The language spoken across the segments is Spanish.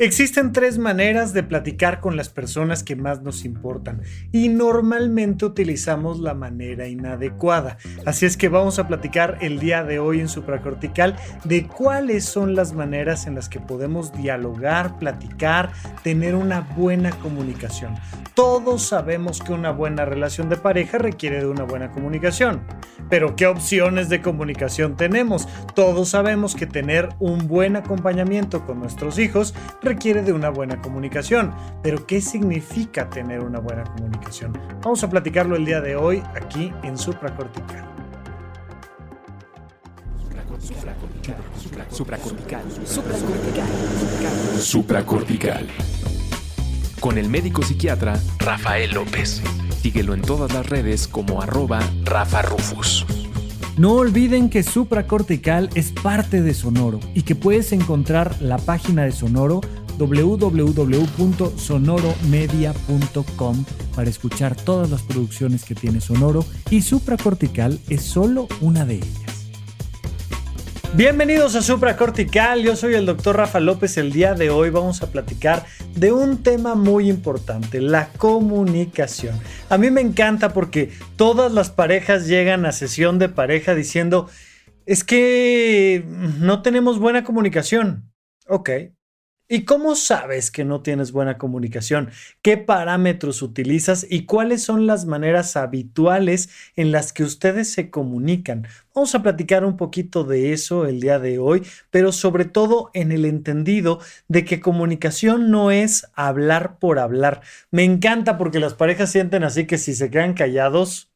Existen tres maneras de platicar con las personas que más nos importan y normalmente utilizamos la manera inadecuada. Así es que vamos a platicar el día de hoy en supracortical de cuáles son las maneras en las que podemos dialogar, platicar, tener una buena comunicación. Todos sabemos que una buena relación de pareja requiere de una buena comunicación. Pero ¿qué opciones de comunicación tenemos? Todos sabemos que tener un buen acompañamiento con nuestros hijos requiere de una buena comunicación. Pero ¿qué significa tener una buena comunicación? Vamos a platicarlo el día de hoy aquí en Supracortical. Supracortical. Supracortical. Supracortical. Con el médico psiquiatra Rafael López. Síguelo en todas las redes como arroba Rafa Rufus. No olviden que Supracortical es parte de Sonoro y que puedes encontrar la página de Sonoro www.sonoromedia.com para escuchar todas las producciones que tiene Sonoro y Supracortical es solo una de ellas. Bienvenidos a Supracortical, yo soy el doctor Rafa López. El día de hoy vamos a platicar de un tema muy importante, la comunicación. A mí me encanta porque todas las parejas llegan a sesión de pareja diciendo, es que no tenemos buena comunicación. Ok, ¿Y cómo sabes que no tienes buena comunicación? ¿Qué parámetros utilizas y cuáles son las maneras habituales en las que ustedes se comunican? Vamos a platicar un poquito de eso el día de hoy, pero sobre todo en el entendido de que comunicación no es hablar por hablar. Me encanta porque las parejas sienten así que si se quedan callados,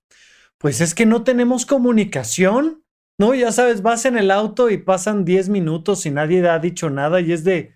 pues es que no tenemos comunicación. No, ya sabes, vas en el auto y pasan 10 minutos y nadie ha dicho nada y es de,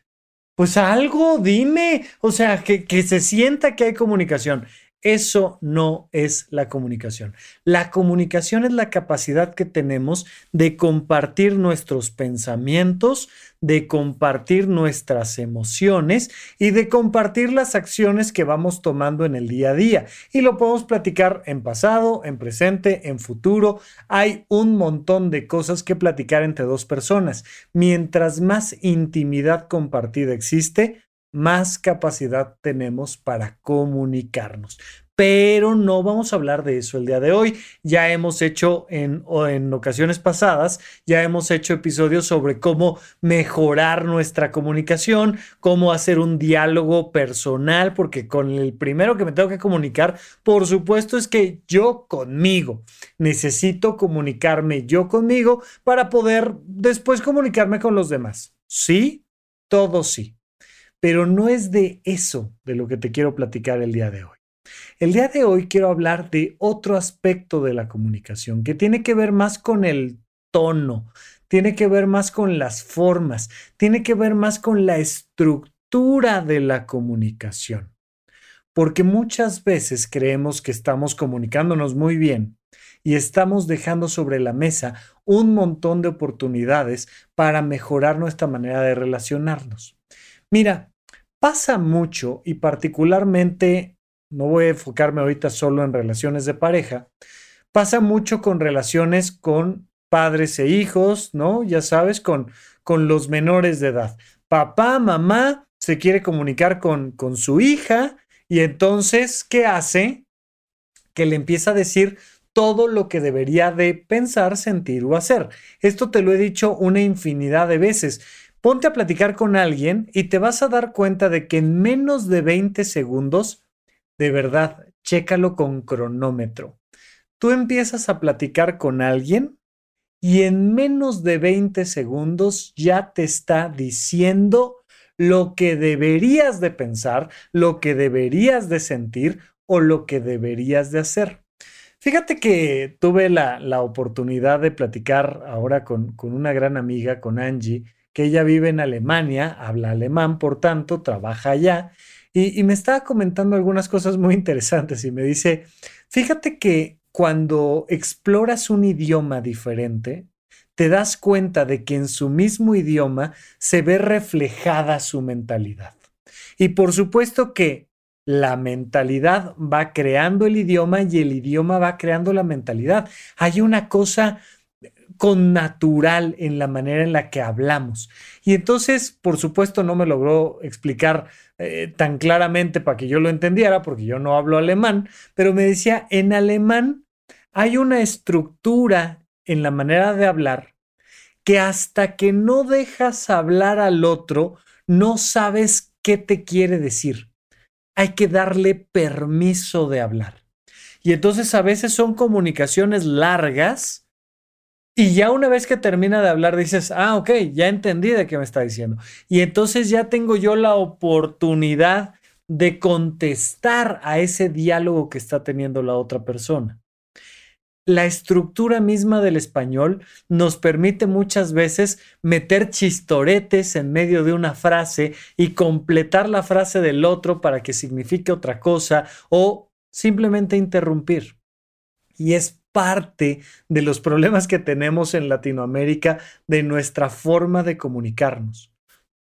pues algo, dime, o sea, que, que se sienta que hay comunicación. Eso no es la comunicación. La comunicación es la capacidad que tenemos de compartir nuestros pensamientos, de compartir nuestras emociones y de compartir las acciones que vamos tomando en el día a día. Y lo podemos platicar en pasado, en presente, en futuro. Hay un montón de cosas que platicar entre dos personas. Mientras más intimidad compartida existe, más capacidad tenemos para comunicarnos. Pero no vamos a hablar de eso el día de hoy. Ya hemos hecho en, en ocasiones pasadas, ya hemos hecho episodios sobre cómo mejorar nuestra comunicación, cómo hacer un diálogo personal, porque con el primero que me tengo que comunicar, por supuesto, es que yo conmigo. Necesito comunicarme yo conmigo para poder después comunicarme con los demás. ¿Sí? Todo sí. Pero no es de eso de lo que te quiero platicar el día de hoy. El día de hoy quiero hablar de otro aspecto de la comunicación que tiene que ver más con el tono, tiene que ver más con las formas, tiene que ver más con la estructura de la comunicación. Porque muchas veces creemos que estamos comunicándonos muy bien y estamos dejando sobre la mesa un montón de oportunidades para mejorar nuestra manera de relacionarnos. Mira, pasa mucho y particularmente, no voy a enfocarme ahorita solo en relaciones de pareja, pasa mucho con relaciones con padres e hijos, ¿no? Ya sabes, con, con los menores de edad. Papá, mamá se quiere comunicar con, con su hija y entonces, ¿qué hace? Que le empieza a decir todo lo que debería de pensar, sentir o hacer. Esto te lo he dicho una infinidad de veces. Ponte a platicar con alguien y te vas a dar cuenta de que en menos de 20 segundos, de verdad, chécalo con cronómetro. Tú empiezas a platicar con alguien y en menos de 20 segundos ya te está diciendo lo que deberías de pensar, lo que deberías de sentir o lo que deberías de hacer. Fíjate que tuve la, la oportunidad de platicar ahora con, con una gran amiga, con Angie, que ella vive en Alemania, habla alemán, por tanto, trabaja allá, y, me estaba comentando algunas cosas muy interesantes y me dice, fíjate que cuando exploras un idioma diferente, te das cuenta de que en su mismo idioma se ve reflejada su mentalidad. Y por supuesto que la mentalidad va creando el idioma y el idioma va creando la mentalidad. Hay una cosa con natural en la manera en la que hablamos. Y entonces, por supuesto, no me logró explicar eh, tan claramente para que yo lo entendiera, porque yo no hablo alemán, pero me decía, en alemán hay una estructura en la manera de hablar que hasta que no dejas hablar al otro, no sabes qué te quiere decir. Hay que darle permiso de hablar. Y entonces a veces son comunicaciones largas y ya una vez que termina de hablar dices, ah, ok, ya entendí de qué me está diciendo. Y entonces ya tengo yo la oportunidad de contestar a ese diálogo que está teniendo la otra persona. La estructura misma del español nos permite muchas veces meter chistoretes en medio de una frase y completar la frase del otro para que signifique otra cosa o simplemente interrumpir. Y es parte de los problemas que tenemos en Latinoamérica de nuestra forma de comunicarnos.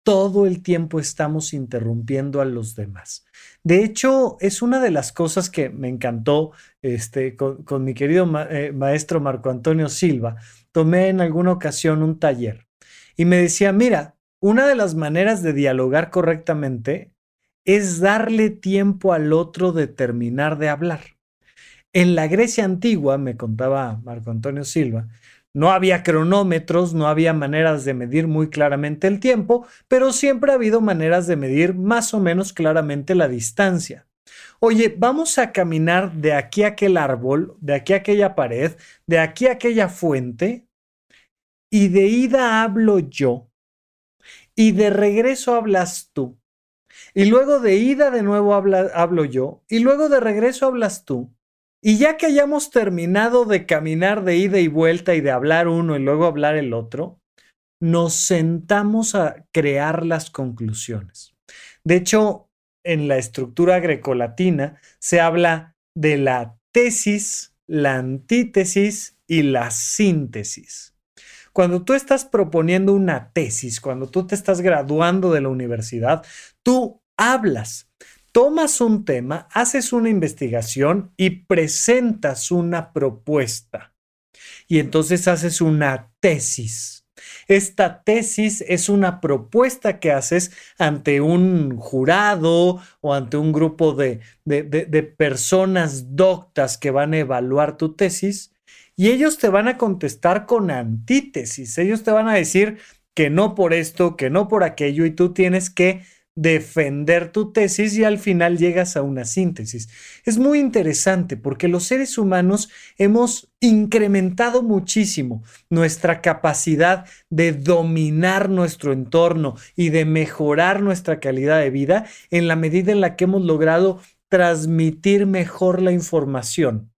Todo el tiempo estamos interrumpiendo a los demás. De hecho, es una de las cosas que me encantó este, con, mi querido eh, maestro Marco Antonio Silva. Tomé en alguna ocasión un taller y me decía, mira, una de las maneras de dialogar correctamente es darle tiempo al otro de terminar de hablar. En la Grecia antigua, me contaba Marco Antonio Silva, no había cronómetros, no había maneras de medir muy claramente el tiempo, pero siempre ha habido maneras de medir más o menos claramente la distancia. Oye, vamos a caminar de aquí a aquel árbol, de aquí a aquella pared, de aquí a aquella fuente, y de ida hablo yo, y de regreso hablas tú, y luego de ida de nuevo hablo yo, y luego de regreso hablas tú, y ya que hayamos terminado de caminar de ida y vuelta y de hablar uno y luego hablar el otro, nos sentamos a crear las conclusiones. De hecho, en la estructura grecolatina se habla de la tesis, la antítesis y la síntesis. Cuando tú estás proponiendo una tesis, cuando tú te estás graduando de la universidad, tú hablas, tomas un tema, haces una investigación y presentas una propuesta. Y entonces haces una tesis. Esta tesis es una propuesta que haces ante un jurado o ante un grupo de, de, personas doctas que van a evaluar tu tesis y ellos te van a contestar con antítesis. Ellos te van a decir que no por esto, que no por aquello y tú tienes que defender tu tesis y al final llegas a una síntesis. Es muy interesante porque los seres humanos hemos incrementado muchísimo nuestra capacidad de dominar nuestro entorno y de mejorar nuestra calidad de vida en la medida en la que hemos logrado transmitir mejor la información.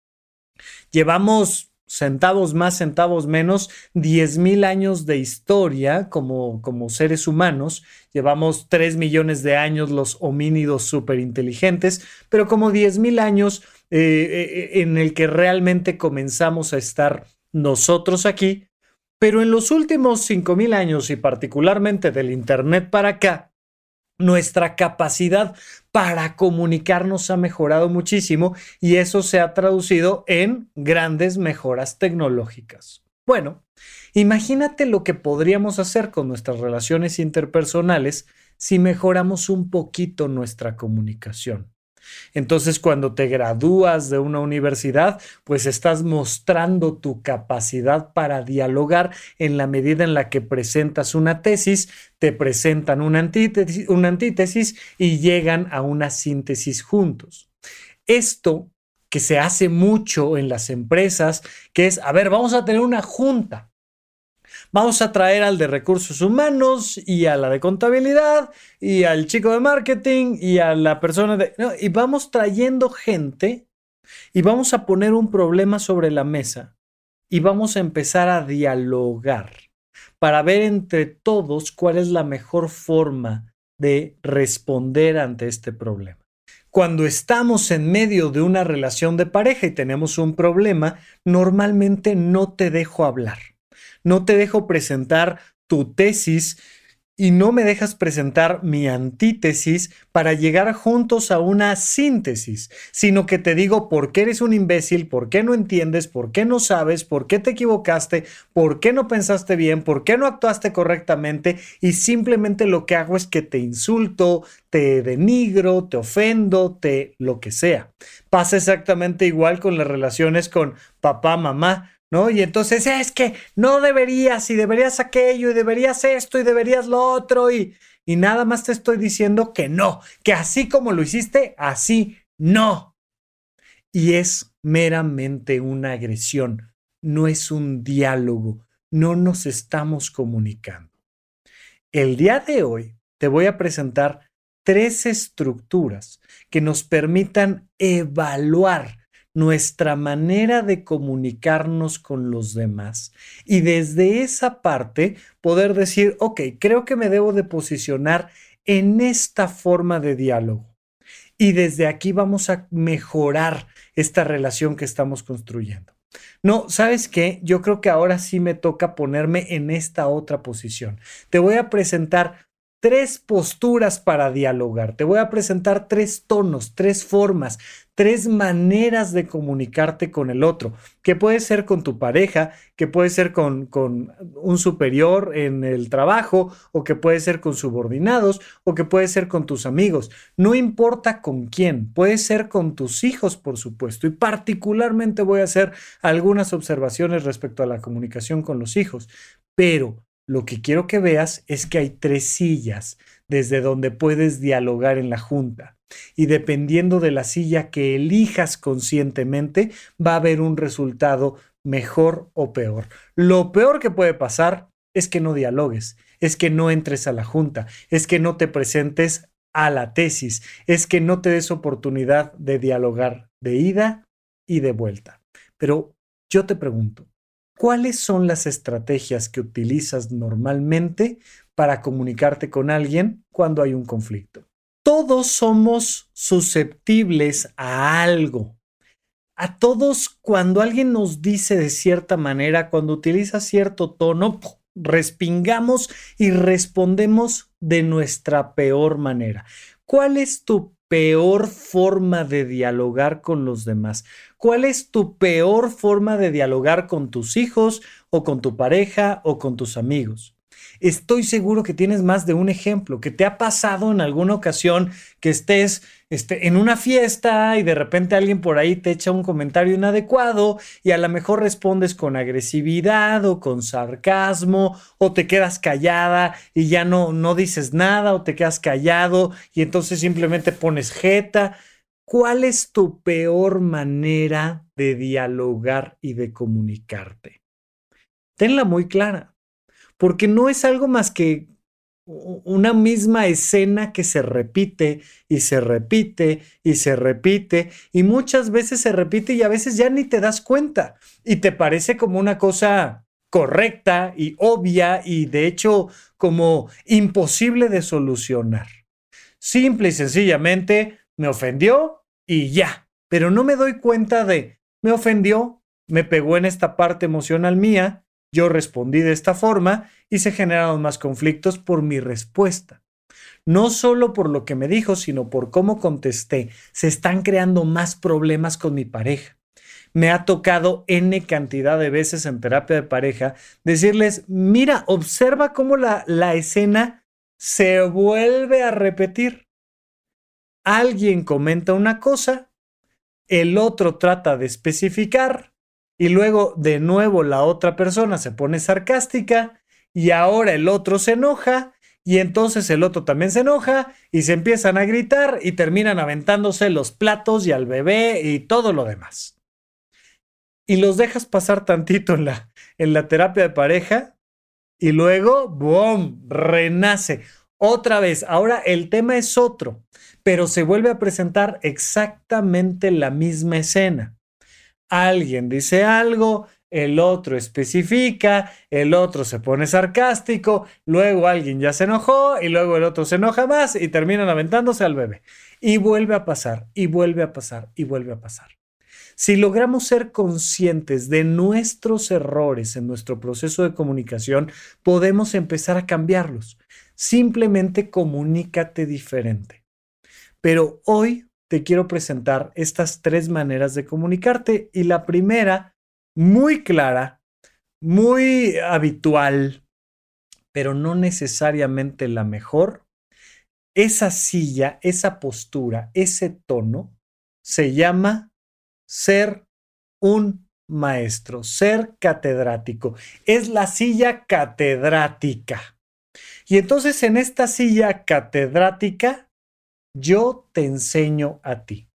Llevamos centavos más, centavos menos, 10.000 años de historia como, como seres humanos. Llevamos 3 millones de años los homínidos superinteligentes, pero como 10.000 años eh, eh, en el que realmente comenzamos a estar nosotros aquí. Pero en los últimos 5.000 años y particularmente del Internet para acá, nuestra capacidad para comunicarnos ha mejorado muchísimo y eso se ha traducido en grandes mejoras tecnológicas. Bueno, imagínate lo que podríamos hacer con nuestras relaciones interpersonales si mejoramos un poquito nuestra comunicación. Entonces, cuando te gradúas de una universidad, pues estás mostrando tu capacidad para dialogar en la medida en la que presentas una tesis, te presentan una antítesis, una antítesis y llegan a una síntesis juntos. Esto que se hace mucho en las empresas, que es, a ver, vamos a tener una junta Vamos a traer al de recursos humanos y a la de contabilidad y al chico de marketing y a la persona de... y vamos trayendo gente y vamos a poner un problema sobre la mesa y vamos a empezar a dialogar para ver entre todos cuál es la mejor forma de responder ante este problema. Cuando estamos en medio de una relación de pareja y tenemos un problema, normalmente no te dejo hablar no te dejo presentar tu tesis y no me dejas presentar mi antítesis para llegar juntos a una síntesis, sino que te digo por qué eres un imbécil, por qué no entiendes, por qué no sabes, por qué te equivocaste, por qué no pensaste bien, por qué no actuaste correctamente y simplemente lo que hago es que te insulto, te denigro, te ofendo, te lo que sea. Pasa exactamente igual con las relaciones con papá, mamá ¿no? Y entonces es que no deberías y deberías aquello y deberías esto y deberías lo otro y, y nada más te estoy diciendo que no, que así como lo hiciste, así no. Y es meramente una agresión, no es un diálogo, no nos estamos comunicando. El día de hoy te voy a presentar tres estructuras que nos permitan evaluar nuestra manera de comunicarnos con los demás. Y desde esa parte poder decir, ok, creo que me debo de posicionar en esta forma de diálogo. Y desde aquí vamos a mejorar esta relación que estamos construyendo. No, ¿sabes qué? Yo creo que ahora sí me toca ponerme en esta otra posición. Te voy a presentar tres posturas para dialogar. Te voy a presentar tres tonos, tres formas, tres maneras de comunicarte con el otro, que puede ser con tu pareja, que puede ser con, con, un superior en el trabajo, o que puede ser con subordinados, o que puede ser con tus amigos. No importa con quién, puede ser con tus hijos, por supuesto. Y particularmente voy a hacer algunas observaciones respecto a la comunicación con los hijos. Pero lo que quiero que veas es que hay tres sillas desde donde puedes dialogar en la junta. Y dependiendo de la silla que elijas conscientemente, va a haber un resultado mejor o peor. Lo peor que puede pasar es que no dialogues, es que no entres a la junta, es que no te presentes a la tesis, es que no te des oportunidad de dialogar de ida y de vuelta. Pero yo te pregunto, ¿cuáles son las estrategias que utilizas normalmente para comunicarte con alguien cuando hay un conflicto? Todos somos susceptibles a algo. A todos, cuando alguien nos dice de cierta manera, cuando utiliza cierto tono, respingamos y respondemos de nuestra peor manera. ¿Cuál es tu peor forma de dialogar con los demás? ¿Cuál es tu peor forma de dialogar con tus hijos o con tu pareja o con tus amigos? Estoy seguro que tienes más de un ejemplo, que te ha pasado en alguna ocasión que estés este, en una fiesta y de repente alguien por ahí te echa un comentario inadecuado y a lo mejor respondes con agresividad o con sarcasmo o te quedas callada y ya no, no dices nada o te quedas callado y entonces simplemente pones jeta. ¿Cuál es tu peor manera de dialogar y de comunicarte? Tenla muy clara porque no es algo más que una misma escena que se repite y se repite y se repite y muchas veces se repite y a veces ya ni te das cuenta y te parece como una cosa correcta y obvia y de hecho como imposible de solucionar. Simple y sencillamente me ofendió y ya, pero no me doy cuenta de me ofendió, me pegó en esta parte emocional mía yo respondí de esta forma y se generaron más conflictos por mi respuesta. No solo por lo que me dijo, sino por cómo contesté. Se están creando más problemas con mi pareja. Me ha tocado N cantidad de veces en terapia de pareja decirles, mira, observa cómo la, la escena se vuelve a repetir. Alguien comenta una cosa, el otro trata de especificar, y luego de nuevo la otra persona se pone sarcástica y ahora el otro se enoja y entonces el otro también se enoja y se empiezan a gritar y terminan aventándose los platos y al bebé y todo lo demás. Y los dejas pasar tantito en la, en la terapia de pareja y luego, ¡boom!, renace. Otra vez, ahora el tema es otro, pero se vuelve a presentar exactamente la misma escena alguien dice algo, el otro especifica, el otro se pone sarcástico, luego alguien ya se enojó y luego el otro se enoja más y terminan aventándose al bebé. Y vuelve a pasar, y vuelve a pasar, y vuelve a pasar. Si logramos ser conscientes de nuestros errores en nuestro proceso de comunicación, podemos empezar a cambiarlos. Simplemente comunícate diferente. Pero hoy te quiero presentar estas tres maneras de comunicarte y la primera, muy clara, muy habitual, pero no necesariamente la mejor, esa silla, esa postura, ese tono, se llama ser un maestro, ser catedrático. Es la silla catedrática. Y entonces en esta silla catedrática, yo te enseño a ti.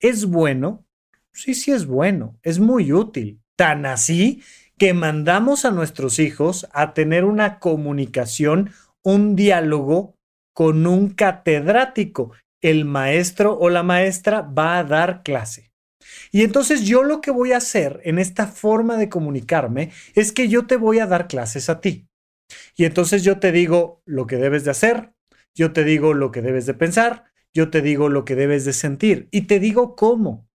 ¿Es bueno? Sí, sí es bueno, es muy útil. Tan así que mandamos a nuestros hijos a tener una comunicación, un diálogo con un catedrático. El maestro o la maestra va a dar clase. Y entonces yo lo que voy a hacer en esta forma de comunicarme es que yo te voy a dar clases a ti. Y entonces yo te digo lo que debes de hacer, yo te digo lo que debes de pensar, yo te digo lo que debes de sentir y te digo cómo.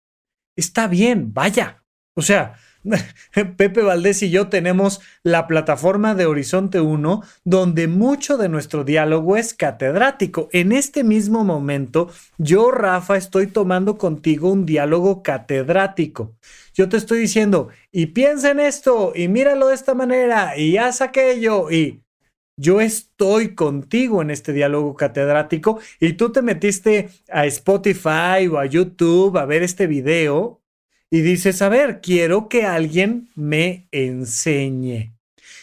Está bien, vaya. O sea, Pepe Valdés y yo tenemos la plataforma de Horizonte 1, donde mucho de nuestro diálogo es catedrático. En este mismo momento, yo, Rafa, estoy tomando contigo un diálogo catedrático. Yo te estoy diciendo, y piensa en esto, y míralo de esta manera, y haz aquello, y yo estoy contigo en este diálogo catedrático, y tú te metiste a Spotify o a YouTube a ver este video y dices, a ver, quiero que alguien me enseñe.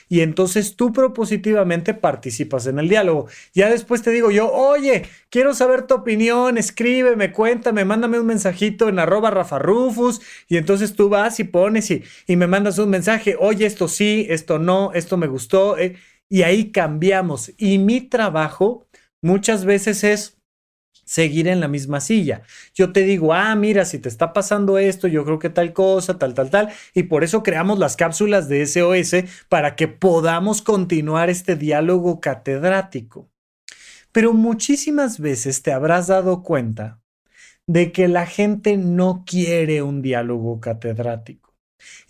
Y entonces tú propositivamente participas en el diálogo. Ya después te digo yo, oye, quiero saber tu opinión, escríbeme, cuéntame, mándame un mensajito en arroba rafarufus. Y entonces tú vas y pones y, y, me mandas un mensaje, oye, esto sí, esto no, esto me gustó. Eh, y ahí cambiamos. Y mi trabajo muchas veces es seguir en la misma silla. Yo te digo, ah, mira, si te está pasando esto, yo creo que tal cosa, tal, tal, tal. Y por eso creamos las cápsulas de SOS para que podamos continuar este diálogo catedrático. Pero muchísimas veces te habrás dado cuenta de que la gente no quiere un diálogo catedrático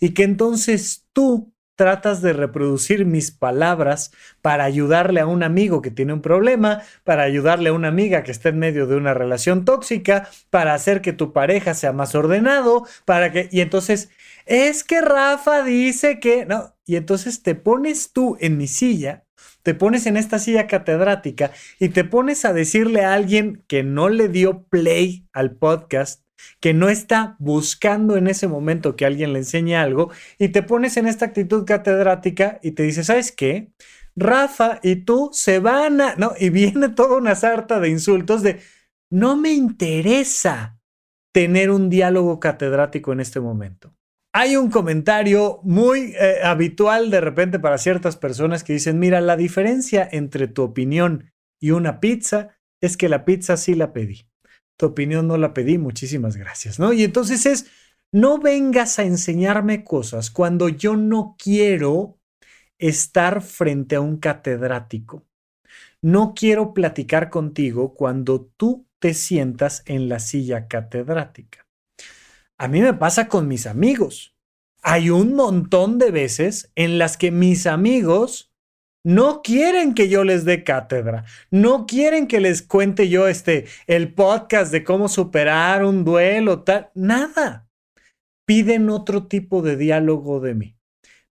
y que entonces tú tratas de reproducir mis palabras para ayudarle a un amigo que tiene un problema, para ayudarle a una amiga que está en medio de una relación tóxica, para hacer que tu pareja sea más ordenado, para que... Y entonces, es que Rafa dice que... No, y entonces te pones tú en mi silla, te pones en esta silla catedrática y te pones a decirle a alguien que no le dio play al podcast que no está buscando en ese momento que alguien le enseñe algo y te pones en esta actitud catedrática y te dice, ¿sabes qué? Rafa y tú se van a... No, y viene toda una sarta de insultos de, no me interesa tener un diálogo catedrático en este momento. Hay un comentario muy eh, habitual de repente para ciertas personas que dicen, mira, la diferencia entre tu opinión y una pizza es que la pizza sí la pedí tu opinión no la pedí, muchísimas gracias, ¿no? Y entonces es, no vengas a enseñarme cosas cuando yo no quiero estar frente a un catedrático. No quiero platicar contigo cuando tú te sientas en la silla catedrática. A mí me pasa con mis amigos. Hay un montón de veces en las que mis amigos no quieren que yo les dé cátedra, no quieren que les cuente yo este el podcast de cómo superar un duelo, tal, nada. Piden otro tipo de diálogo de mí.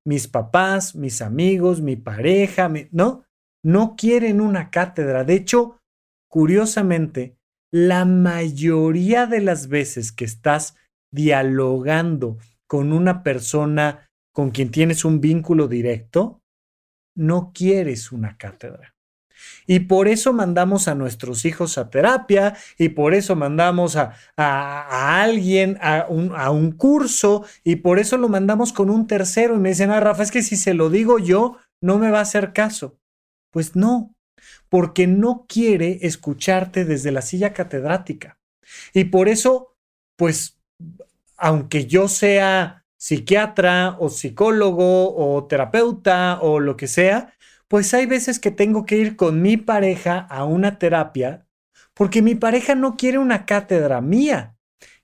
Mis papás, mis amigos, mi pareja, no, no quieren una cátedra. De hecho, curiosamente, la mayoría de las veces que estás dialogando con una persona con quien tienes un vínculo directo, no quieres una cátedra. Y por eso mandamos a nuestros hijos a terapia y por eso mandamos a, alguien a un, a un, curso y por eso lo mandamos con un tercero y me dicen, ah, Rafa, es que si se lo digo yo, no me va a hacer caso. Pues no, porque no quiere escucharte desde la silla catedrática. Y por eso, pues, aunque yo sea psiquiatra o psicólogo o terapeuta o lo que sea, pues hay veces que tengo que ir con mi pareja a una terapia porque mi pareja no quiere una cátedra mía,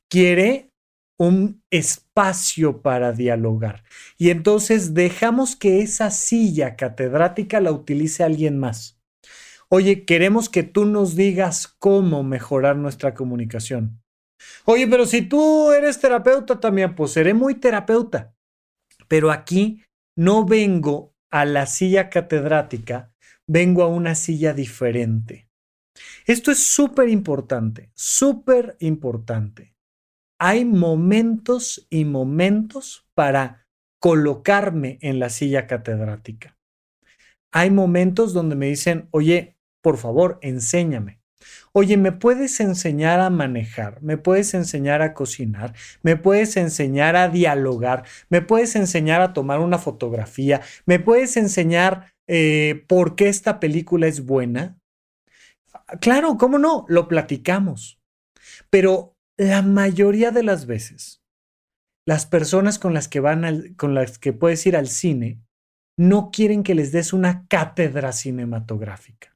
quiere un espacio para dialogar. Y entonces dejamos que esa silla catedrática la utilice alguien más. Oye, queremos que tú nos digas cómo mejorar nuestra comunicación. Oye, pero si tú eres terapeuta también, pues seré muy terapeuta. Pero aquí no vengo a la silla catedrática, vengo a una silla diferente. Esto es súper importante, súper importante. Hay momentos y momentos para colocarme en la silla catedrática. Hay momentos donde me dicen, oye, por favor, enséñame. Oye, ¿me puedes enseñar a manejar? ¿Me puedes enseñar a cocinar? ¿Me puedes enseñar a dialogar? ¿Me puedes enseñar a tomar una fotografía? ¿Me puedes enseñar eh, por qué esta película es buena? Claro, ¿cómo no? Lo platicamos. Pero la mayoría de las veces, las personas con las que van con las que puedes ir al cine no quieren que les des una cátedra cinematográfica.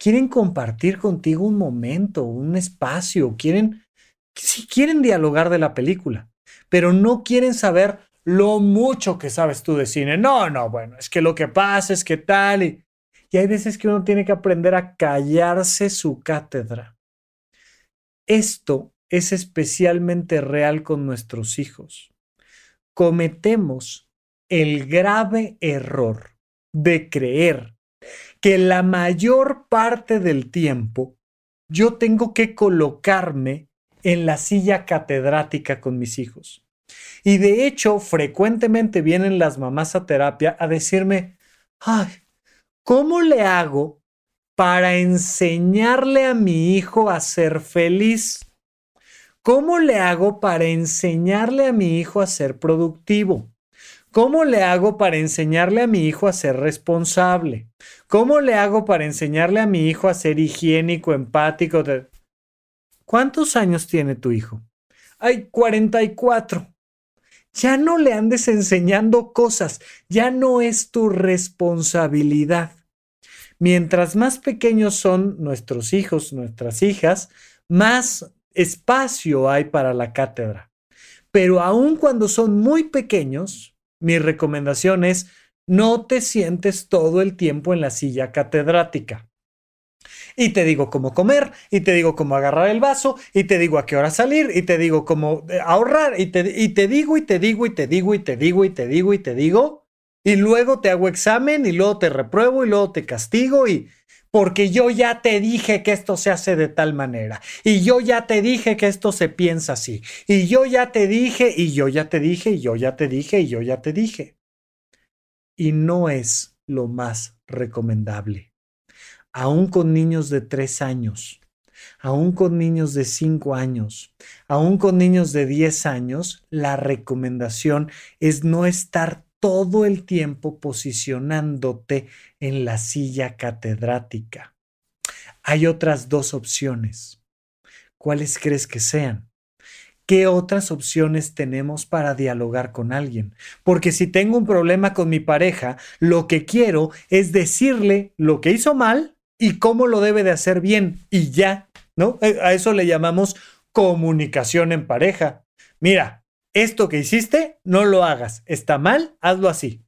Quieren compartir contigo un momento, un espacio, quieren, si quieren dialogar de la película, pero no quieren saber lo mucho que sabes tú de cine. No, no, bueno, es que lo que pasa es que tal y, y hay veces que uno tiene que aprender a callarse su cátedra. Esto es especialmente real con nuestros hijos. Cometemos el grave error de creer que la mayor parte del tiempo yo tengo que colocarme en la silla catedrática con mis hijos. Y de hecho, frecuentemente vienen las mamás a terapia a decirme, ay, ¿cómo le hago para enseñarle a mi hijo a ser feliz? ¿Cómo le hago para enseñarle a mi hijo a ser productivo? ¿Cómo le hago para enseñarle a mi hijo a ser responsable? ¿Cómo le hago para enseñarle a mi hijo a ser higiénico, empático? ¿Cuántos años tiene tu hijo? Hay 44. Ya no le andes enseñando cosas, ya no es tu responsabilidad. Mientras más pequeños son nuestros hijos, nuestras hijas, más espacio hay para la cátedra. Pero aun cuando son muy pequeños, mi recomendación es no te sientes todo el tiempo en la silla catedrática. Y te digo cómo comer, y te digo cómo agarrar el vaso, y te digo a qué hora salir, y te digo cómo eh, ahorrar, y te, y te digo, y te digo, y te digo, y te digo, y te digo, y te digo, y luego te hago examen, y luego te repruebo, y luego te castigo, y porque yo ya te dije que esto se hace de tal manera, y yo ya te dije que esto se piensa así, y yo ya te dije, y yo ya te dije, y yo ya te dije, y yo ya te dije. Y no es lo más recomendable. Aún con niños de tres años, aún con niños de cinco años, aún con niños de diez años, la recomendación es no estar todo el tiempo posicionándote en la silla catedrática. Hay otras dos opciones. ¿Cuáles crees que sean? ¿Qué otras opciones tenemos para dialogar con alguien? Porque si tengo un problema con mi pareja, lo que quiero es decirle lo que hizo mal y cómo lo debe de hacer bien y ya, ¿no? Eh, a eso le llamamos comunicación en pareja. Mira, esto que hiciste, no lo hagas. Está mal, hazlo así.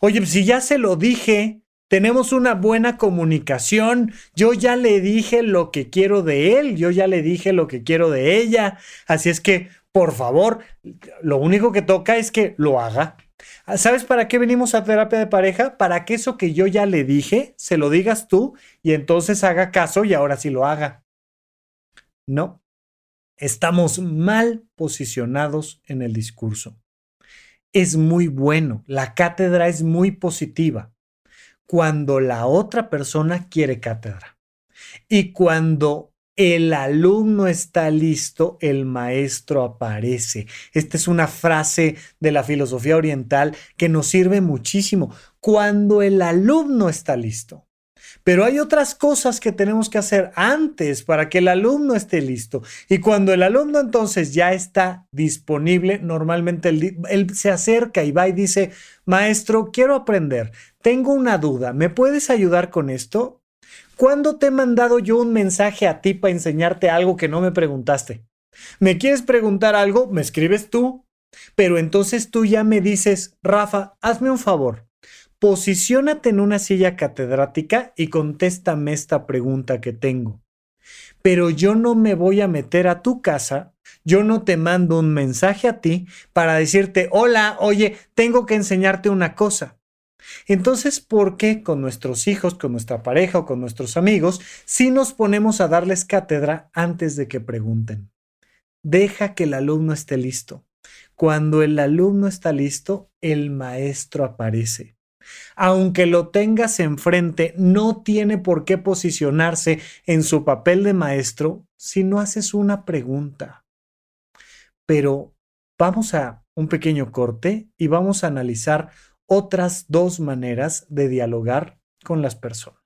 Oye, si ya se lo dije, tenemos una buena comunicación, yo ya le dije lo que quiero de él, yo ya le dije lo que quiero de ella. Así es que, por favor, lo único que toca es que lo haga. ¿Sabes para qué venimos a terapia de pareja? Para que eso que yo ya le dije, se lo digas tú y entonces haga caso y ahora sí lo haga. No, Estamos mal posicionados en el discurso. Es muy bueno, la cátedra es muy positiva cuando la otra persona quiere cátedra. Y cuando el alumno está listo, el maestro aparece. Esta es una frase de la filosofía oriental que nos sirve muchísimo. Cuando el alumno está listo. Pero hay otras cosas que tenemos que hacer antes para que el alumno esté listo. Y cuando el alumno entonces ya está disponible, normalmente él, se acerca y va y dice, maestro, quiero aprender, tengo una duda, ¿me puedes ayudar con esto? ¿Cuándo te he mandado yo un mensaje a ti para enseñarte algo que no me preguntaste? ¿Me quieres preguntar algo? Me escribes tú. Pero entonces tú ya me dices, Rafa, hazme un favor posiciónate en una silla catedrática y contéstame esta pregunta que tengo. Pero yo no me voy a meter a tu casa, yo no te mando un mensaje a ti para decirte, hola, oye, tengo que enseñarte una cosa. Entonces, ¿por qué con nuestros hijos, con nuestra pareja o con nuestros amigos, si nos ponemos a darles cátedra antes de que pregunten? Deja que el alumno esté listo. Cuando el alumno está listo, el maestro aparece. Aunque lo tengas enfrente, no tiene por qué posicionarse en su papel de maestro si no haces una pregunta. Pero vamos a un pequeño corte y vamos a analizar otras dos maneras de dialogar con las personas.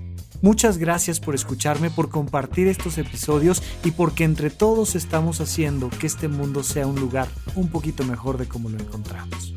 Muchas gracias por escucharme, por compartir estos episodios y porque entre todos estamos haciendo que este mundo sea un lugar un poquito mejor de como lo encontramos.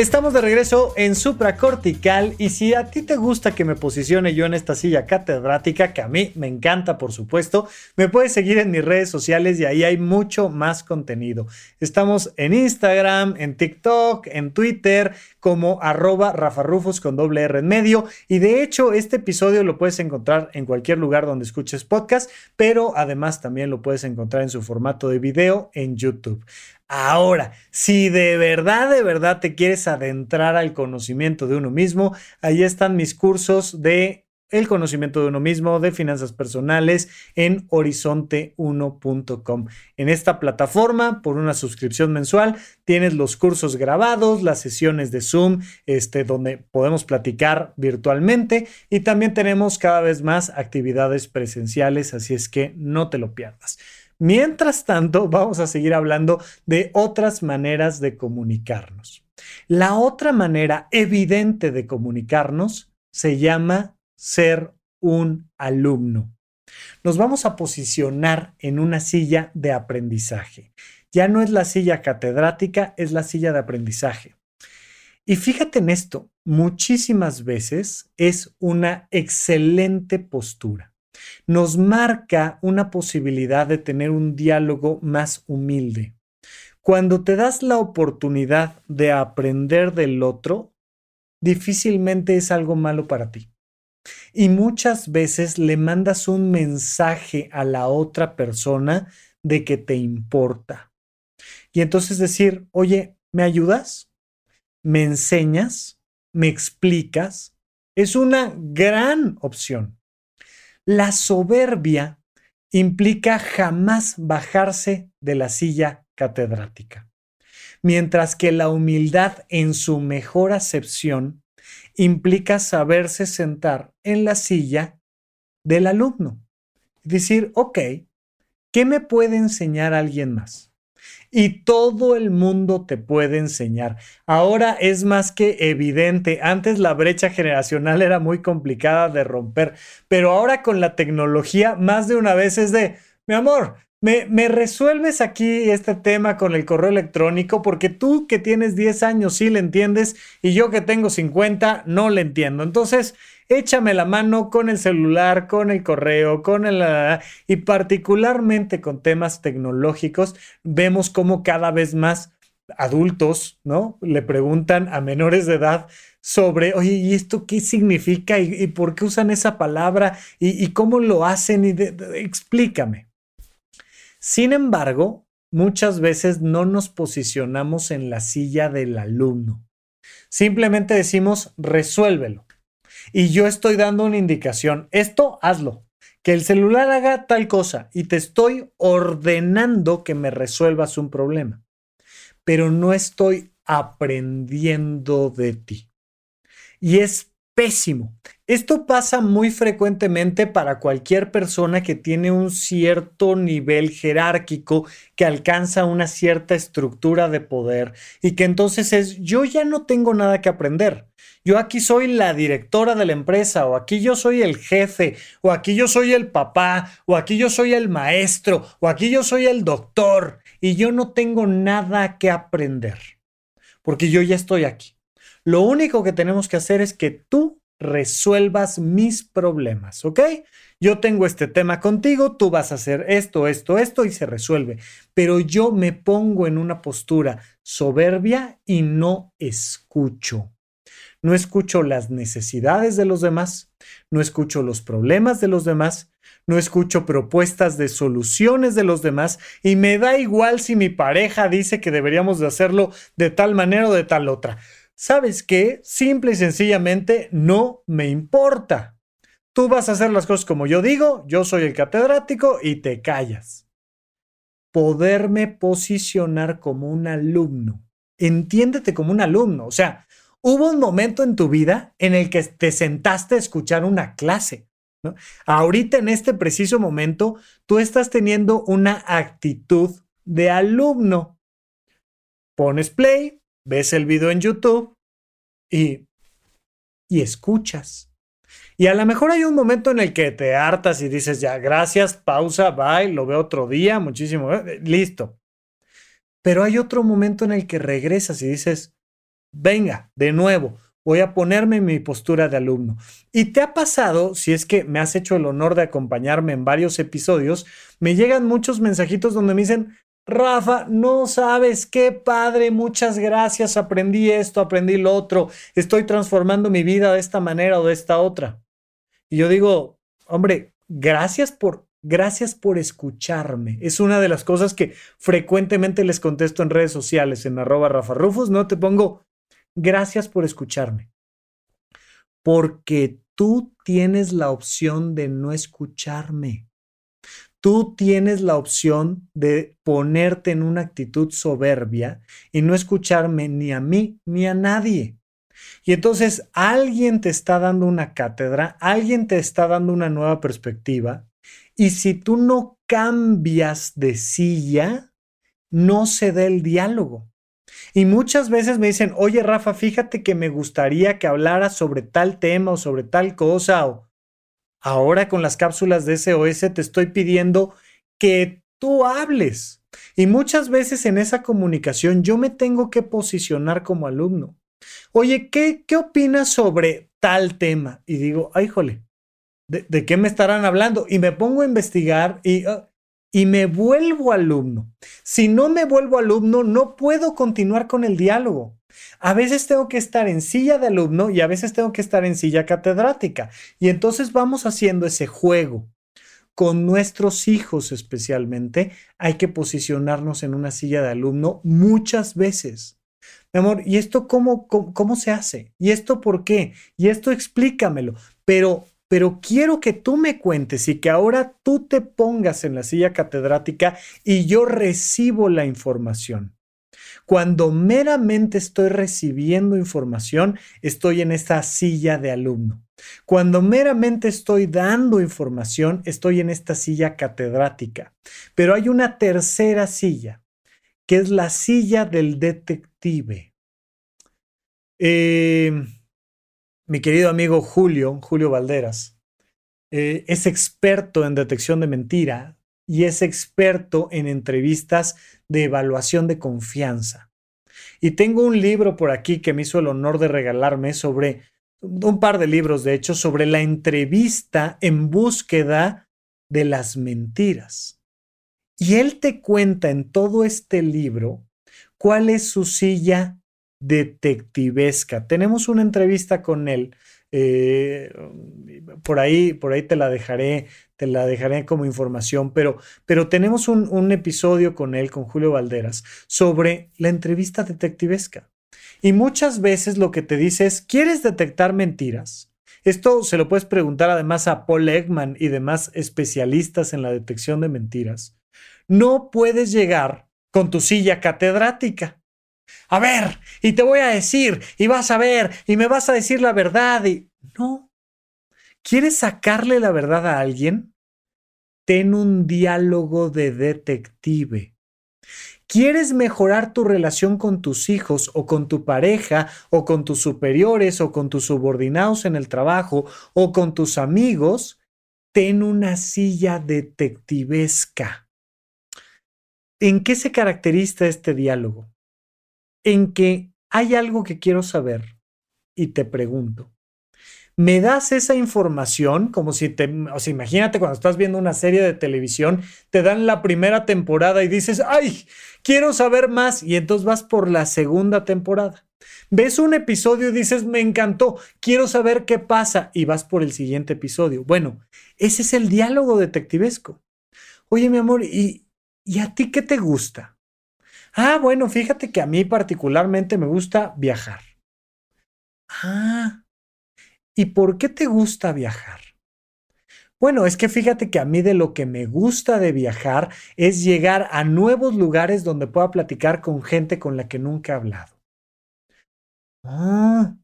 Estamos de regreso en supracortical y si a ti te gusta que me posicione yo en esta silla catedrática, que a mí me encanta por supuesto, me puedes seguir en mis redes sociales y ahí hay mucho más contenido. Estamos en Instagram, en TikTok, en Twitter como arroba rafarrufos con doble R en medio y de hecho este episodio lo puedes encontrar en cualquier lugar donde escuches podcast, pero además también lo puedes encontrar en su formato de video en YouTube. Ahora, si de verdad, de verdad te quieres adentrar al conocimiento de uno mismo, ahí están mis cursos de el conocimiento de uno mismo, de finanzas personales en horizonte1.com. En esta plataforma, por una suscripción mensual, tienes los cursos grabados, las sesiones de Zoom, este, donde podemos platicar virtualmente y también tenemos cada vez más actividades presenciales, así es que no te lo pierdas. Mientras tanto, vamos a seguir hablando de otras maneras de comunicarnos. La otra manera evidente de comunicarnos se llama ser un alumno. Nos vamos a posicionar en una silla de aprendizaje. Ya no es la silla catedrática, es la silla de aprendizaje. Y fíjate en esto, muchísimas veces es una excelente postura nos marca una posibilidad de tener un diálogo más humilde. Cuando te das la oportunidad de aprender del otro, difícilmente es algo malo para ti. Y muchas veces le mandas un mensaje a la otra persona de que te importa. Y entonces decir, oye, ¿me ayudas? ¿Me enseñas? ¿Me explicas? Es una gran opción. La soberbia implica jamás bajarse de la silla catedrática, mientras que la humildad en su mejor acepción implica saberse sentar en la silla del alumno. Decir, ok, ¿qué me puede enseñar alguien más? Y todo el mundo te puede enseñar. Ahora es más que evidente. Antes la brecha generacional era muy complicada de romper, pero ahora con la tecnología más de una vez es de, mi amor, me, me, resuelves aquí este tema con el correo electrónico porque tú que tienes 10 años sí le entiendes y yo que tengo 50 no le entiendo. Entonces, échame la mano con el celular, con el correo, con el... Y particularmente con temas tecnológicos, vemos cómo cada vez más adultos, ¿no? Le preguntan a menores de edad sobre, oye, ¿y esto qué significa? ¿Y, por qué usan esa palabra? ¿Y, cómo lo hacen? Y explícame. Sin embargo, muchas veces no nos posicionamos en la silla del alumno. Simplemente decimos, resuélvelo. Y yo estoy dando una indicación, esto hazlo, que el celular haga tal cosa y te estoy ordenando que me resuelvas un problema, pero no estoy aprendiendo de ti. Y es pésimo. Esto pasa muy frecuentemente para cualquier persona que tiene un cierto nivel jerárquico, que alcanza una cierta estructura de poder y que entonces es, yo ya no tengo nada que aprender. Yo aquí soy la directora de la empresa, o aquí yo soy el jefe, o aquí yo soy el papá, o aquí yo soy el maestro, o aquí yo soy el doctor, y yo no tengo nada que aprender, porque yo ya estoy aquí. Lo único que tenemos que hacer es que tú resuelvas mis problemas, ¿ok? Yo tengo este tema contigo, tú vas a hacer esto, esto, esto y se resuelve. Pero yo me pongo en una postura soberbia y no escucho. No escucho las necesidades de los demás, no escucho los problemas de los demás, no escucho propuestas de soluciones de los demás y me da igual si mi pareja dice que deberíamos de hacerlo de tal manera o de tal otra. ¿Sabes qué? Simple y sencillamente no me importa. Tú vas a hacer las cosas como yo digo, yo soy el catedrático y te callas. Poderme posicionar como un alumno. Entiéndete como un alumno. O sea, hubo un momento en tu vida en el que te sentaste a escuchar una clase. Ahorita, en este preciso momento, tú estás teniendo una actitud de alumno. Pones play, ves el video en YouTube y, y escuchas. Y a lo mejor hay un momento en el que te hartas y dices, ya, gracias, pausa, bye, lo veo otro día, muchísimo, eh, listo. Pero hay otro momento en el que regresas y dices, venga, de nuevo, voy a ponerme en mi postura de alumno. Y te ha pasado, si es que me has hecho el honor de acompañarme en varios episodios, me llegan muchos mensajitos donde me dicen, Rafa, no sabes qué padre, muchas gracias, aprendí esto, aprendí lo otro, estoy transformando mi vida de esta manera o de esta otra. Y yo digo, hombre, gracias por, gracias por escucharme. Es una de las cosas que frecuentemente les contesto en redes sociales, en arroba Rafa Rufus, no te pongo, gracias por escucharme. Porque tú tienes la opción de no escucharme tú tienes la opción de ponerte en una actitud soberbia y no escucharme ni a mí ni a nadie. Y entonces alguien te está dando una cátedra, alguien te está dando una nueva perspectiva, y si tú no cambias de silla, no se da el diálogo. Y muchas veces me dicen, oye Rafa, fíjate que me gustaría que hablara sobre tal tema o sobre tal cosa, o Ahora con las cápsulas de SOS te estoy pidiendo que tú hables. Y muchas veces en esa comunicación yo me tengo que posicionar como alumno. Oye, ¿qué, qué opinas sobre tal tema? Y digo, ay, jole, ¿de, qué me estarán hablando? Y me pongo a investigar y, ah, y me vuelvo alumno. Si no me vuelvo alumno, no puedo continuar con el diálogo. A veces tengo que estar en silla de alumno y a veces tengo que estar en silla catedrática. Y entonces vamos haciendo ese juego. Con nuestros hijos especialmente hay que posicionarnos en una silla de alumno muchas veces. Mi amor, ¿y esto cómo, cómo, cómo se hace? ¿Y esto por qué? Y esto explícamelo. Pero pero quiero que tú me cuentes y que ahora tú te pongas en la silla catedrática y yo recibo la información. Cuando meramente estoy recibiendo información, estoy en esta silla de alumno. Cuando meramente estoy dando información, estoy en esta silla catedrática. Pero hay una tercera silla, que es la silla del detective. Eh, mi querido amigo Julio, Julio Valderas, eh, es experto en detección de mentira, y es experto en entrevistas de evaluación de confianza. Y tengo un libro por aquí que me hizo el honor de regalarme sobre, un par de libros de hecho, sobre la entrevista en búsqueda de las mentiras. Y él te cuenta en todo este libro ¿Cuál es su silla detectivesca? Tenemos una entrevista con él. Eh, por ahí, por ahí te la dejaré, te la dejaré como información, pero, pero tenemos un, episodio con él, con Julio Valderas, sobre la entrevista detectivesca. Y muchas veces lo que te dice es, ¿quieres detectar mentiras? Esto se lo puedes preguntar además a Paul Ekman y demás especialistas en la detección de mentiras. No puedes llegar con tu silla catedrática. A ver, y te voy a decir, y vas a ver, y me vas a decir la verdad, y no. ¿Quieres sacarle la verdad a alguien? Ten un diálogo de detective. ¿Quieres mejorar tu relación con tus hijos o con tu pareja o con tus superiores o con tus subordinados en el trabajo o con tus amigos? Ten una silla detectivesca. ¿En qué se caracteriza este diálogo? En que hay algo que quiero saber y te pregunto me das esa información como si te, o sea, imagínate cuando estás viendo una serie de televisión, te dan la primera temporada y dices, ay, quiero saber más y entonces vas por la segunda temporada. Ves un episodio y dices, me encantó, quiero saber qué pasa y vas por el siguiente episodio. Bueno, ese es el diálogo detectivesco. Oye, mi amor, ¿y, ¿y a ti qué te gusta? Ah, bueno, fíjate que a mí particularmente me gusta viajar. Ah, ¿Y por qué te gusta viajar? Bueno, es que fíjate que a mí de lo que me gusta de viajar es llegar a nuevos lugares donde pueda platicar con gente con la que nunca he hablado. Ah,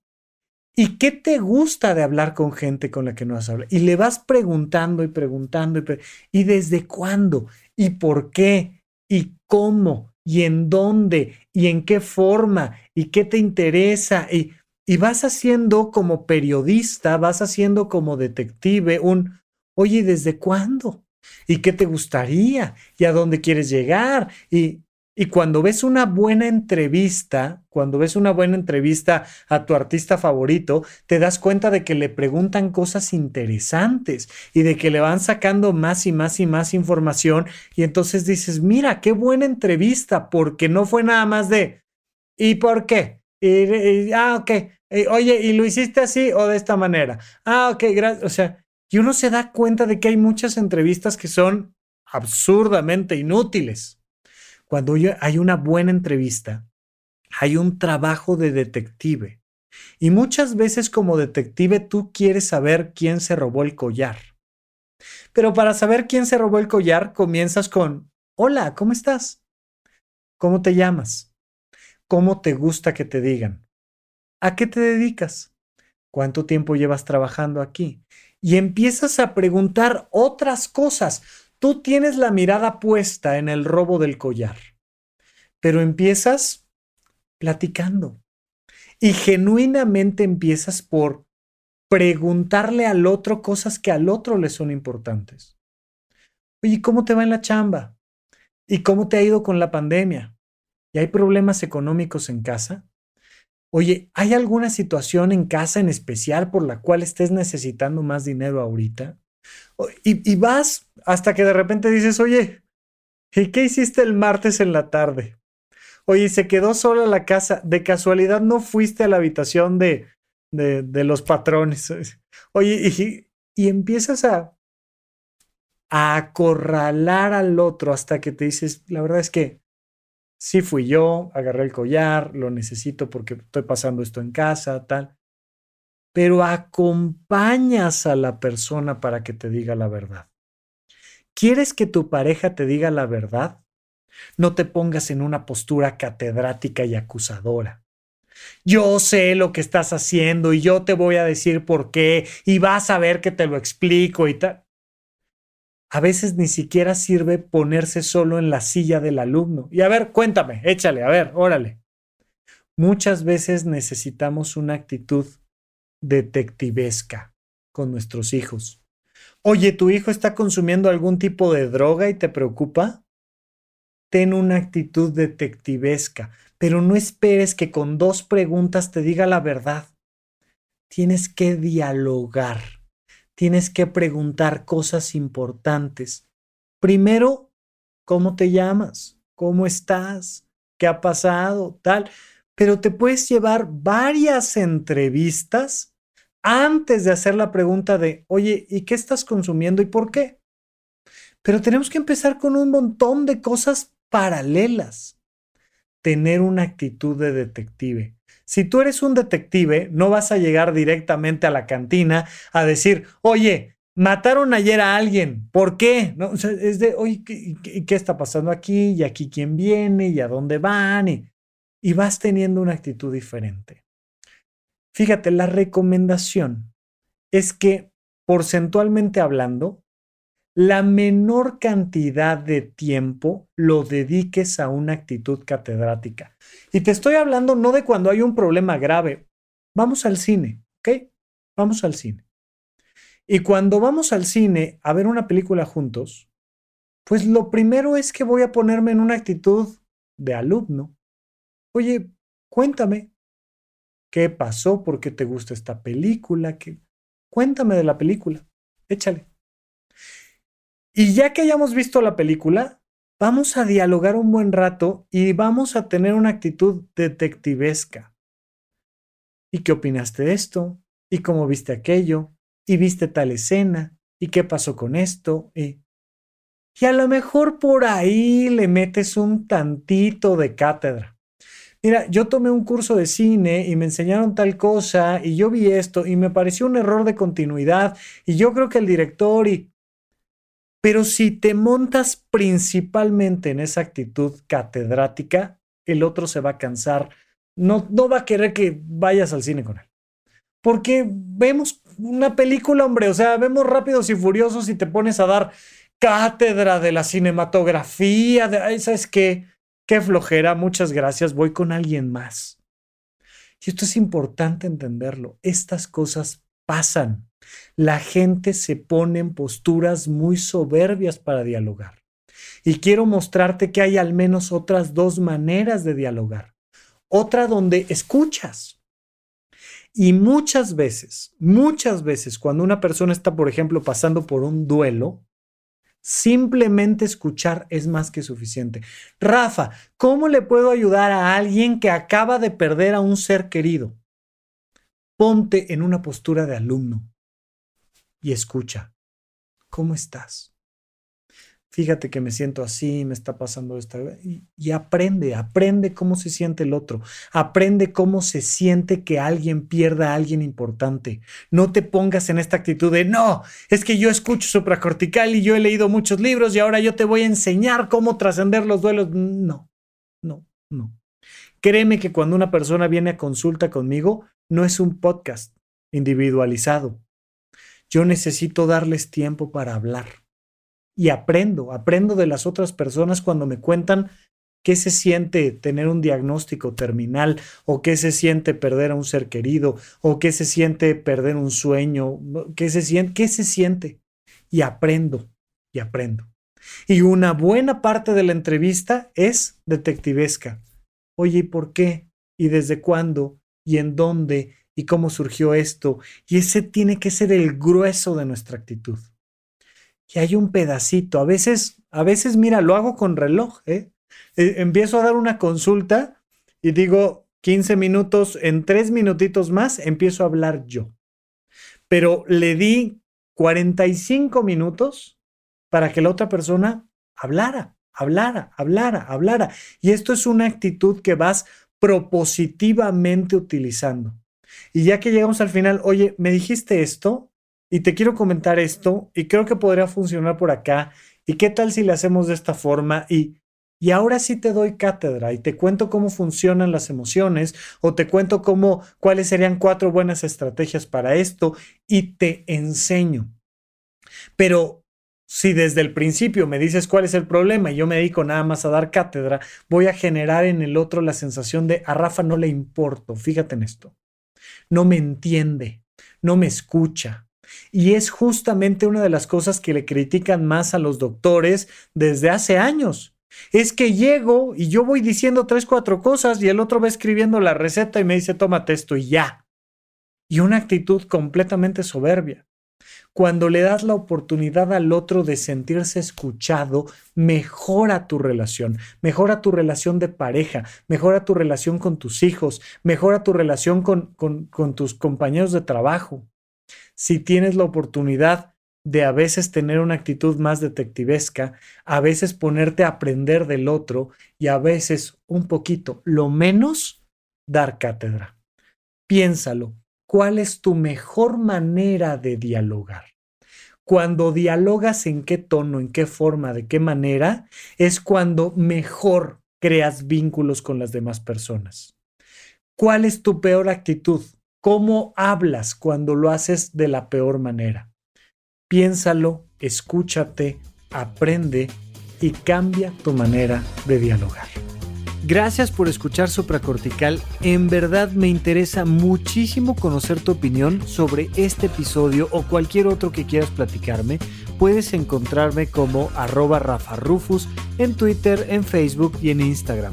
¿y qué te gusta de hablar con gente con la que no has hablado? Y le vas preguntando y preguntando y, ¿y desde cuándo y por qué y cómo y en dónde y en qué forma y qué te interesa y y vas haciendo como periodista, vas haciendo como detective un, oye, ¿desde cuándo? ¿Y qué te gustaría? ¿Y a dónde quieres llegar? Y, y cuando ves una buena entrevista, cuando ves una buena entrevista a tu artista favorito, te das cuenta de que le preguntan cosas interesantes y de que le van sacando más y más y más información. Y entonces dices, mira, qué buena entrevista, porque no fue nada más de, ¿y por qué? Y, ah, ok. oye, ¿y lo hiciste así o de esta manera? Ah, ok, gracias. O sea, y uno se da cuenta de que hay muchas entrevistas que son absurdamente inútiles. Cuando hay una buena entrevista, hay un trabajo de detective. Y muchas veces como detective tú quieres saber quién se robó el collar. Pero para saber quién se robó el collar, comienzas con, hola, ¿cómo estás? ¿Cómo te llamas? ¿Cómo te gusta que te digan? ¿A qué te dedicas? ¿Cuánto tiempo llevas trabajando aquí? Y empiezas a preguntar otras cosas. Tú tienes la mirada puesta en el robo del collar, pero empiezas platicando y genuinamente empiezas por preguntarle al otro cosas que al otro le son importantes. Oye, ¿cómo te va en la chamba? ¿Y cómo te ha ido con la pandemia? y hay problemas económicos en casa, oye, ¿hay alguna situación en casa en especial por la cual estés necesitando más dinero ahorita? Y, vas hasta que de repente dices, oye, ¿y qué hiciste el martes en la tarde? Oye, se quedó sola la casa. De casualidad no fuiste a la habitación de, de, los patrones. Oye, y, empiezas a, a acorralar al otro hasta que te dices, la verdad es que sí fui yo, agarré el collar, lo necesito porque estoy pasando esto en casa, tal. Pero acompañas a la persona para que te diga la verdad. ¿Quieres que tu pareja te diga la verdad? No te pongas en una postura catedrática y acusadora. Yo sé lo que estás haciendo y yo te voy a decir por qué y vas a ver que te lo explico y tal a veces ni siquiera sirve ponerse solo en la silla del alumno. Y a ver, cuéntame, échale, a ver, órale. Muchas veces necesitamos una actitud detectivesca con nuestros hijos. Oye, ¿tu hijo está consumiendo algún tipo de droga y te preocupa? Ten una actitud detectivesca, pero no esperes que con dos preguntas te diga la verdad. Tienes que dialogar tienes que preguntar cosas importantes. Primero, ¿cómo te llamas? ¿Cómo estás? ¿qué ha pasado? Tal. Pero te puedes llevar varias entrevistas antes de hacer la pregunta de, oye, ¿y qué estás consumiendo y por qué? Pero tenemos que empezar con un montón de cosas paralelas. Tener una actitud de detective. Si tú eres un detective, no vas a llegar directamente a la cantina a decir, oye, mataron ayer a alguien, ¿por qué? ¿No? es de, oye, ¿qué, ¿qué, está pasando aquí? ¿Y aquí quién viene? ¿Y a dónde van? Y, y vas teniendo una actitud diferente. Fíjate, la recomendación es que, porcentualmente hablando, la menor cantidad de tiempo lo dediques a una actitud catedrática. Y te estoy hablando no de cuando hay un problema grave. Vamos al cine, ¿ok? Vamos al cine. Y cuando vamos al cine a ver una película juntos, pues lo primero es que voy a ponerme en una actitud de alumno. Oye, cuéntame, ¿qué pasó? ¿Por qué te gusta esta película? ¿Qué? Cuéntame de la película, échale. Y ya que hayamos visto la película, vamos a dialogar un buen rato y vamos a tener una actitud detectivesca. ¿Y qué opinaste de esto? ¿Y cómo viste aquello? ¿Y viste tal escena? ¿Y qué pasó con esto? Y, y a lo mejor por ahí le metes un tantito de cátedra. Mira, yo tomé un curso de cine y me enseñaron tal cosa y yo vi esto y me pareció un error de continuidad y yo creo que el director y pero si te montas principalmente en esa actitud catedrática, el otro se va a cansar, no, no va a querer que vayas al cine con él. Porque vemos una película, hombre, o sea, vemos rápidos y furiosos y te pones a dar cátedra de la cinematografía, de, ¿sabes qué? Qué flojera, muchas gracias, voy con alguien más. Y esto es importante entenderlo, estas cosas pasan. La gente se pone en posturas muy soberbias para dialogar. Y quiero mostrarte que hay al menos otras dos maneras de dialogar. Otra donde escuchas. Y muchas veces, muchas veces, cuando una persona está, por ejemplo, pasando por un duelo, simplemente escuchar es más que suficiente. Rafa, ¿cómo le puedo ayudar a alguien que acaba de perder a un ser querido? Ponte en una postura de alumno y escucha. ¿Cómo estás? Fíjate que me siento así, me está pasando esto. Y, aprende, aprende cómo se siente el otro. Aprende cómo se siente que alguien pierda a alguien importante. No te pongas en esta actitud de, no, es que yo escucho supracortical y yo he leído muchos libros y ahora yo te voy a enseñar cómo trascender los duelos. No, no, no. Créeme que cuando una persona viene a consulta conmigo, no es un podcast individualizado. Yo necesito darles tiempo para hablar. Y aprendo, aprendo de las otras personas cuando me cuentan qué se siente tener un diagnóstico terminal o qué se siente perder a un ser querido o qué se siente perder un sueño, qué se siente, qué se siente. Y aprendo, y aprendo. Y una buena parte de la entrevista es detectivesca. Oye, ¿y por qué? ¿Y desde cuándo? ¿Y en dónde? ¿Y cómo surgió esto? Y ese tiene que ser el grueso de nuestra actitud. Y hay un pedacito, a veces, a veces, mira, lo hago con reloj, ¿eh? E, empiezo a dar una consulta y digo 15 minutos, en tres minutitos más empiezo a hablar yo. Pero le di 45 minutos para que la otra persona hablara, hablara, hablara, hablara. Y esto es una actitud que vas propositivamente utilizando. Y ya que llegamos al final, oye, me dijiste esto y te quiero comentar esto y creo que podría funcionar por acá. ¿Y qué tal si le hacemos de esta forma? Y, y ahora sí te doy cátedra y te cuento cómo funcionan las emociones o te cuento cómo, cuáles serían cuatro buenas estrategias para esto y te enseño. Pero si desde el principio me dices cuál es el problema y yo me dedico nada más a dar cátedra, voy a generar en el otro la sensación de a Rafa no le importo. Fíjate en esto. No me entiende, no me escucha. Y es justamente una de las cosas que le critican más a los doctores desde hace años. Es que llego y yo voy diciendo tres, cuatro cosas y el otro va escribiendo la receta y me dice, tómate esto y ya. Y una actitud completamente soberbia. Cuando le das la oportunidad al otro de sentirse escuchado, mejora tu relación, mejora tu relación de pareja, mejora tu relación con tus hijos, mejora tu relación con, con, tus compañeros de trabajo. Si tienes la oportunidad de a veces tener una actitud más detectivesca, a veces ponerte a aprender del otro y a veces un poquito, lo menos, dar cátedra. Piénsalo, ¿cuál es tu mejor manera de dialogar? Cuando dialogas en qué tono, en qué forma, de qué manera, es cuando mejor creas vínculos con las demás personas. ¿Cuál es tu peor actitud? ¿Cómo hablas cuando lo haces de la peor manera? Piénsalo, escúchate, aprende y cambia tu manera de dialogar. Gracias por escuchar Supracortical. En verdad me interesa muchísimo conocer tu opinión sobre este episodio o cualquier otro que quieras platicarme. Puedes encontrarme como arroba rafarufus en Twitter, en Facebook y en Instagram.